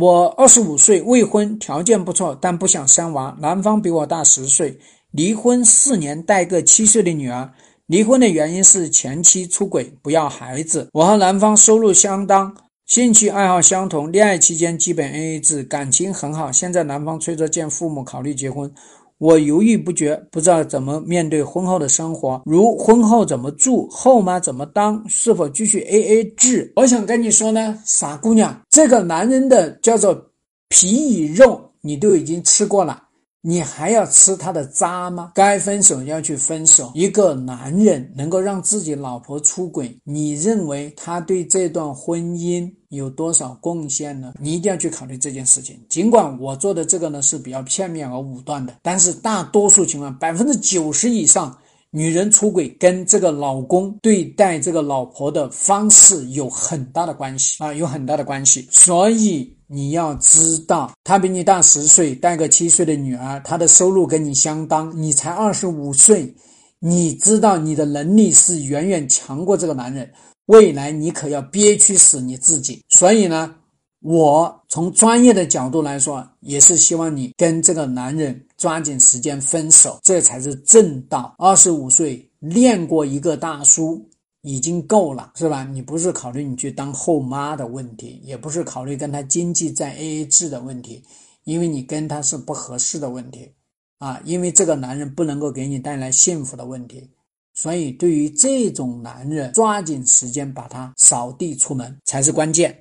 我二十五岁，未婚，条件不错，但不想生娃。男方比我大十岁，离婚四年，带个七岁的女儿。离婚的原因是前妻出轨，不要孩子。我和男方收入相当，兴趣爱好相同，恋爱期间基本 AA 制，感情很好。现在男方催着见父母，考虑结婚。我犹豫不决，不知道怎么面对婚后的生活，如婚后怎么住，后妈怎么当，是否继续 A A 制？我想跟你说呢，傻姑娘，这个男人的叫做皮与肉，你都已经吃过了。你还要吃他的渣吗？该分手要去分手。一个男人能够让自己老婆出轨，你认为他对这段婚姻有多少贡献呢？你一定要去考虑这件事情。尽管我做的这个呢是比较片面而武断的，但是大多数情况，百分之九十以上。女人出轨跟这个老公对待这个老婆的方式有很大的关系啊，有很大的关系。所以你要知道，他比你大十岁，带个七岁的女儿，他的收入跟你相当，你才二十五岁，你知道你的能力是远远强过这个男人，未来你可要憋屈死你自己。所以呢。我从专业的角度来说，也是希望你跟这个男人抓紧时间分手，这才是正道。二十五岁练过一个大叔已经够了，是吧？你不是考虑你去当后妈的问题，也不是考虑跟他经济在 AA 制的问题，因为你跟他是不合适的问题啊，因为这个男人不能够给你带来幸福的问题。所以，对于这种男人，抓紧时间把他扫地出门才是关键。